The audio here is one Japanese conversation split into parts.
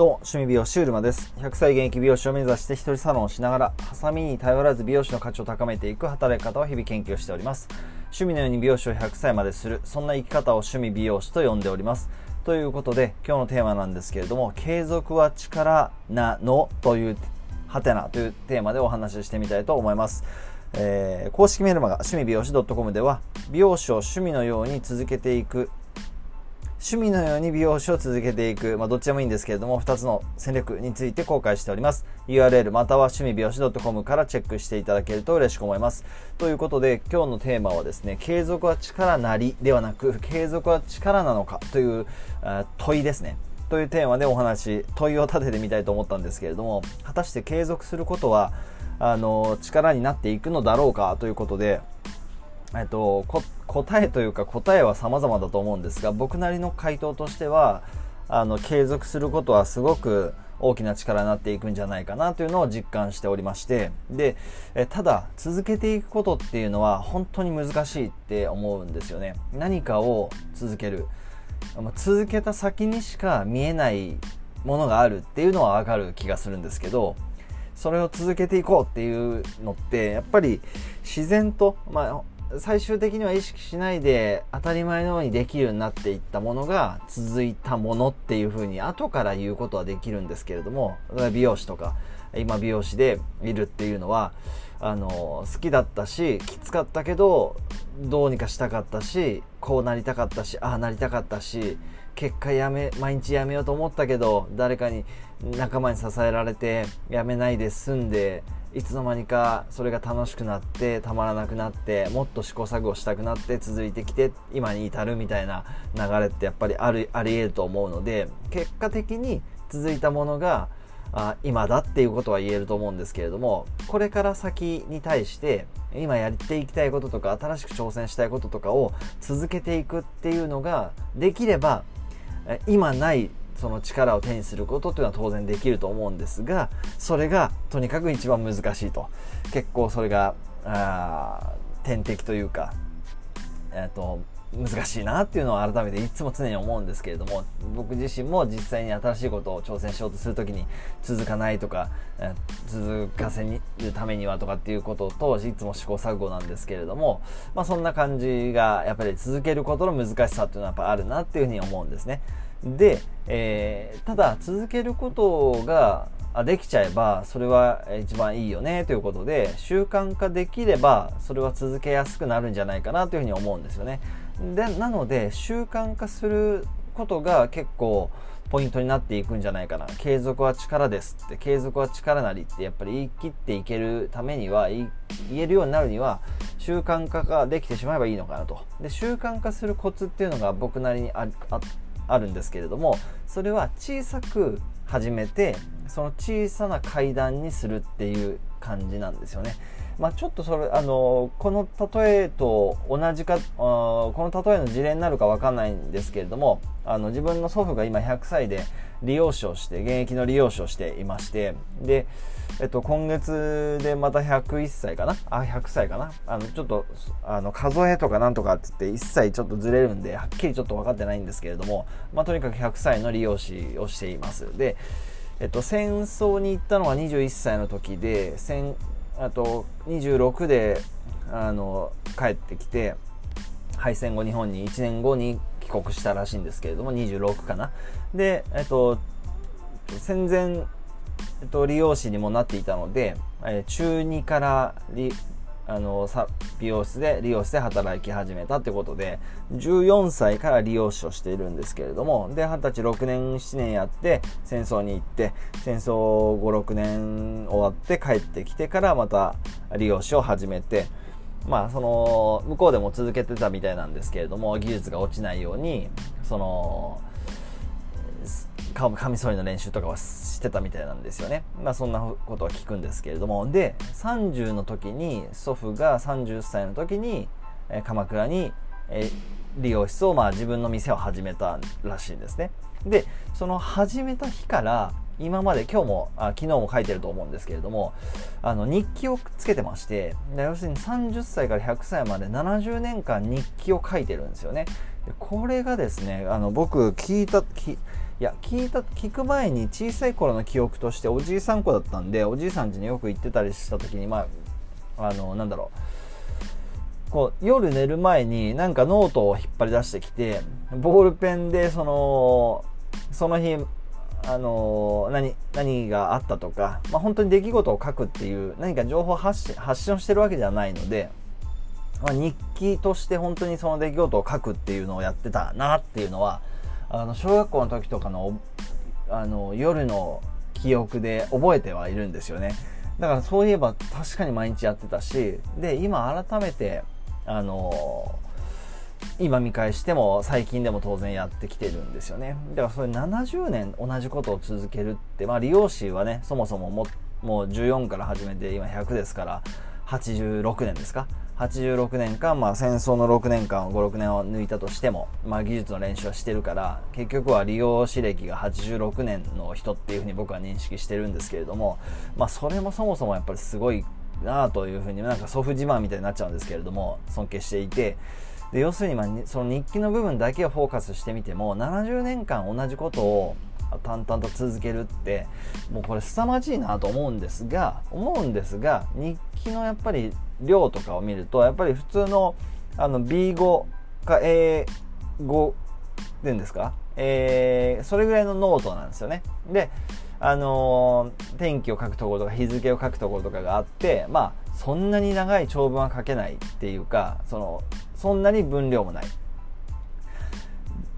どうも、趣味美容師うるまです。100歳現役美容師を目指して一人サロンをしながら、ハサミに頼らず美容師の価値を高めていく働き方を日々研究しております。趣味のように美容師を100歳までする、そんな生き方を趣味美容師と呼んでおります。ということで、今日のテーマなんですけれども、継続は力なのという、はてなというテーマでお話ししてみたいと思います。えー公式メルマガ趣味美容師 .com では美容師を趣味のように続けていく趣味のように美容師を続けていく、まあ、どっちでもいいんですけれども2つの戦略について公開しております。URL または趣味美容師 .com からチェックしていただけると嬉しく思います。ということで今日のテーマはですね継続は力なりではなく継続は力なのかという問いですね。というテーマでお話問いを立ててみたいと思ったんですけれども果たして継続することはあの力になっていくのだろうかということでえっと、答えというか答えは様々だと思うんですが僕なりの回答としてはあの継続することはすごく大きな力になっていくんじゃないかなというのを実感しておりましてでえただ続けていくことっていうのは本当に難しいって思うんですよね。何かを続ける。続けた先にしか見えないものがあるっていうのはわかる気がするんですけどそれを続けていこうっていうのってやっぱり自然と、まあ、最終的には意識しないで当たり前のようにできるようになっていったものが続いたものっていうふうに後から言うことはできるんですけれども美容師とか今美容師でいるっていうのはあの好きだったしきつかったけどどうにかしたかったしこうなりたかったしああなりたかったし結果やめ毎日やめようと思ったけど誰かに仲間に支えられてやめないで済んでいつの間にかそれが楽しくなってたまらなくなってもっと試行錯誤したくなって続いてきて今に至るみたいな流れってやっぱりあるあり得ると思うので結果的に続いたものがあ今だっていうことは言えると思うんですけれどもこれから先に対して今やっていきたいこととか新しく挑戦したいこととかを続けていくっていうのができれば今ないその力を手にすることっていうのは当然できると思うんですがそれがとにかく一番難しいと結構それがあ天敵というかえっ、と難しいなっていうのを改めていつも常に思うんですけれども僕自身も実際に新しいことを挑戦しようとするときに続かないとか、えー続かせるためにはとかっていうことといつも試行錯誤なんですけれども、まあ、そんな感じがやっぱり続けることの難しさっていうのはやっぱあるなっていうふうに思うんですね。で、えーただ続けることができちゃえばそれは一番いいよねということで習慣化できればそれは続けやすくなるんじゃないかなというふうに思うんですよね。でなので習慣化することが結構ポイントになっていくんじゃないかな。継続は力ですって継続は力なりってやっぱり言い切っていけるためには言えるようになるには習慣化ができてしまえばいいのかなと。で習慣化するコツっていうのが僕なりにあああるんですけれどもそれは小さく始めてその小さな階段にするっていう感じなんですよね。まあ、ちょっとそれあのこの例えと同じかあーこの例えの事例になるかわかんないんですけれどもあの自分の祖父が今100歳で理容師をして現役の理容師をしていましてで、えっと、今月でまた101歳かな？あ100歳かな？あのちょっとあの数えとかなんとかって言って1歳ちょっとずれるんではっきりちょっと分かってないんですけれども、まあ、とにかく100歳の理容師をしています。でえっと、戦争に行ったのは21歳の時で戦あと26であの帰ってきて敗戦後日本に1年後に帰国したらしいんですけれども26かな？で、えっと、戦前、えっと、理容師にもなっていたので、えー中2から理あのさ美容室で理容室で働き始めたってことで14歳から理容師をしているんですけれどもで20歳6年7年やって戦争に行って戦争56年終わって帰ってきてからまた理容師を始めてまあその向こうでも続けてたみたいなんですけれども技術が落ちないようにそのカカミソリの練習とかはしてたみたいなんですよね。まあそんなことは聞くんですけれども。で、30の時に、祖父が30歳の時に、えー鎌倉に、えー、理容室をまあ自分の店を始めたらしいんですねでその始めた日から今まで今日もあ昨日も書いてると思うんですけれどもあの日記をつけてまして要するに30歳から100歳まで70年間日記を書いてるんですよね。でこれがですねあの僕聞いたきいや聞いた聞く前に小さい頃の記憶としておじいさん子だったんでおじいさん家によく行ってたりした時にまああのなんだろう。こう夜寝る前になんかノートを引っ張り出してきてボールペンでそのその日あの何何があったとか、まあ、本当に出来事を書くっていう何か情報発信発信をしてるわけではないので、まあ、日記として本当にその出来事を書くっていうのをやってたなっていうのはあの小学校の時とかのあの夜の記憶で覚えてはいるんですよね。だからそういえば確かに毎日やってたしで今改めてあの今見返しても最近でも当然やってきてるんですよね。だからそれ70年同じことを続けるってまあ利用師はねそもそもももう14から始めて今100ですから86年ですか？86年間、まあ、戦争の6年間56年を抜いたとしても、まあ、技術の練習はしてるから結局は利用師歴が86年の人っていうふうに僕は認識してるんですけれども、まあ、それもそもそもやっぱりすごいなというふうになんか祖父自慢みたいになっちゃうんですけれども尊敬していてで要するに、まあ、その日記の部分だけをフォーカスしてみても70年間同じことを淡々と続けるってもうこれ凄まじいなと思うんですが思うんですが日記のやっぱり量とかを見るとやっぱり普通のあの B5 か A5 っていうんですか、えー、それぐらいのノートなんですよね。であのー、天気を書くところとか日付を書くところとかがあってまあそんなに長い長文は書けないっていうかそのそんなに分量もない。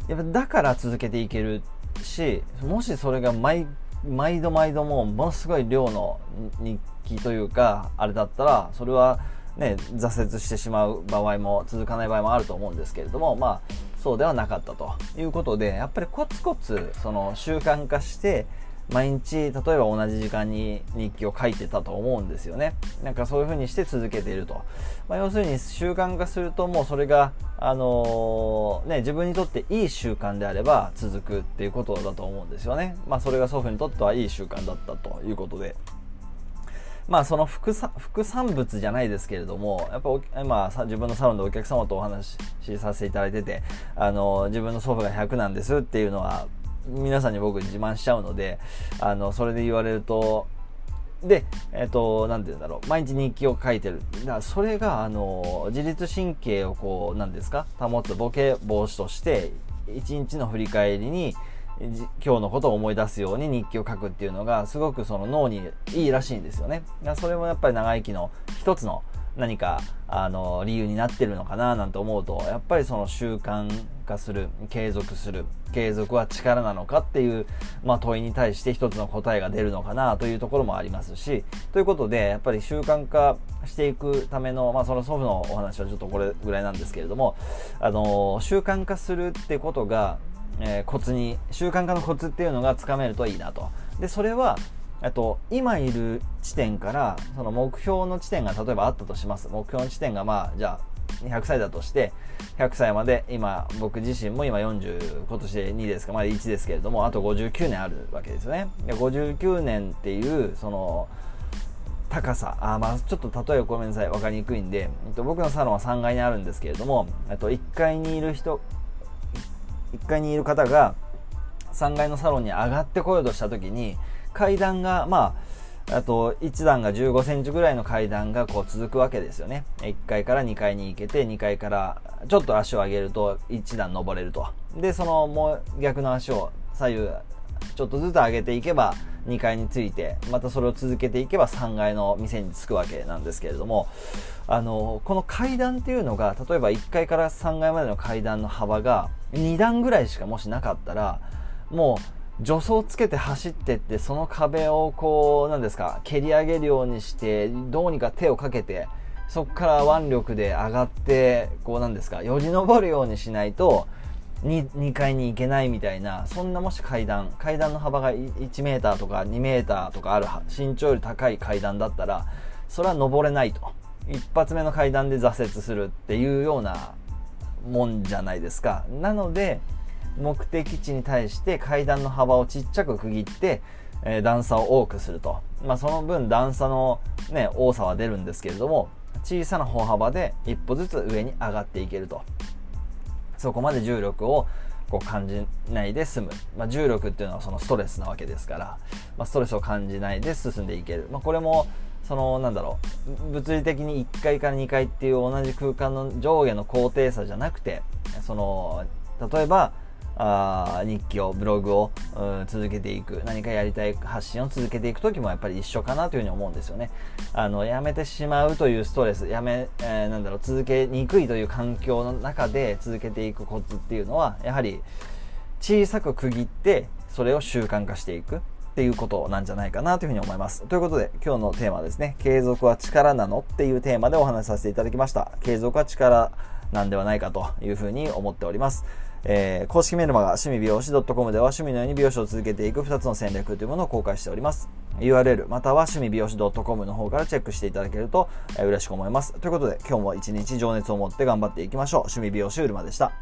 やっぱだから続けていけるしもしそれが毎毎度毎度もうものすごい量の日記というかあれだったらそれはね挫折してしまう場合も続かない場合もあると思うんですけれどもまあそうではなかったということでやっぱりコツコツその習慣化して毎日例えば同じ時間に日記を書いてたと思うんですよね。なんかそういう風にして続けていると、まあ、要するに習慣化するともうそれがあのー、ね自分にとっていい習慣であれば続くっていうことだと思うんですよね。まあそれが祖父にとってはいい習慣だったということで。まあその副副産物じゃないですけれどもやっぱ今自分のサロンでお客様とお話しさせていただいててあの自分の祖父が100なんですっていうのは皆さんに僕自慢しちゃうので、あの、それで言われると、で、えっ、と、なんて言うんだろう、毎日日記を書いてる。だからそれが、あの、自律神経をこう、なんですか、保つボケ防止として、一日の振り返りに、今日のことを思い出すように日記を書くっていうのがすごくその脳にいいらしいんですよね。それもやっぱり長生きの一つの何かあの理由になってるのかななんて思うとやっぱりその習慣化する継続する継続は力なのかっていう、まあ、問いに対して一つの答えが出るのかなというところもありますしということでやっぱり習慣化していくための、まあ、その祖父のお話はちょっとこれぐらいなんですけれどもあの習慣化するってことが、えー、コツに習慣化のコツっていうのがつかめるといいなと。でそれはえっと今いる地点からその目標の地点が例えばあったとします。目標の地点がまあじゃあ100歳だとして100歳まで今僕自身も今40今年で2ですかまだ1ですけれどもあと59年あるわけですよね。で59年っていうその高さ。あまあちょっと例えごめんなさい。分かりにくいんで、えっと、僕のサロンは3階にあるんですけれどもと1階にいる人1階にいる方が3階のサロンに上がってこようとした時に階段が、まあ、あと1段が15センチぐらいの階段がこう続くわけですよね。1階から2階に行けて、2階からちょっと足を上げると1段登れると。で、そのもう逆の足を左右ちょっとずつ上げていけば2階に着いて、またそれを続けていけば3階の店に着くわけなんですけれども、あの、この階段っていうのが、例えば1階から3階までの階段の幅が2段ぐらいしかもしなかったら、もう助走つけて走ってってその壁をこう何ですか蹴り上げるようにしてどうにか手をかけてそこから腕力で上がってこうなんですかよじ登るようにしないと 2, 2階に行けないみたいなそんなもし階段階段の幅が1 m とか2 m とかある身長より高い階段だったらそれは登れないと。一発目の階段で挫折するっていうようなもんじゃないですか。なので目的地に対して階段の幅をちっちゃく区切って、えー、段差を多くすると、まあ、その分段差の、ね、多さは出るんですけれども小さな歩幅で一歩ずつ上に上がっていけると。そこまで重力をこう感じないで済む、まあ、重力っていうのはそのストレスなわけですから、まあ、ストレスを感じないで進んでいける、まあ、これもそのなんだろう物理的に1階から2階っていう同じ空間の上下の高低差じゃなくてその例えばあ日記をブログを、うん、続けていく何かやりたい発信を続けていく時もやっぱり一緒かなというふうに思うんですよねあのやめてしまうというストレスやめ、えー、なんだろう続けにくいという環境の中で続けていくコツっていうのはやはり小さく区切ってそれを習慣化していくっていうことなんじゃないかなというふうに思います。ということで、今日のテーマですね、継続は力なのっていうテーマでお話しさせていただきました。継続は力なんではないかというふうに思っております。えー、公式メルマガ趣味美容師 .com では趣味のように美容師を続けていく2つの戦略というものを公開しております。URL または趣味美容師 .com の方からチェックしていただけると、えー、嬉しく思います。ということで今日も一日情熱を持って頑張っていきましょう。趣味美容師うるまでした。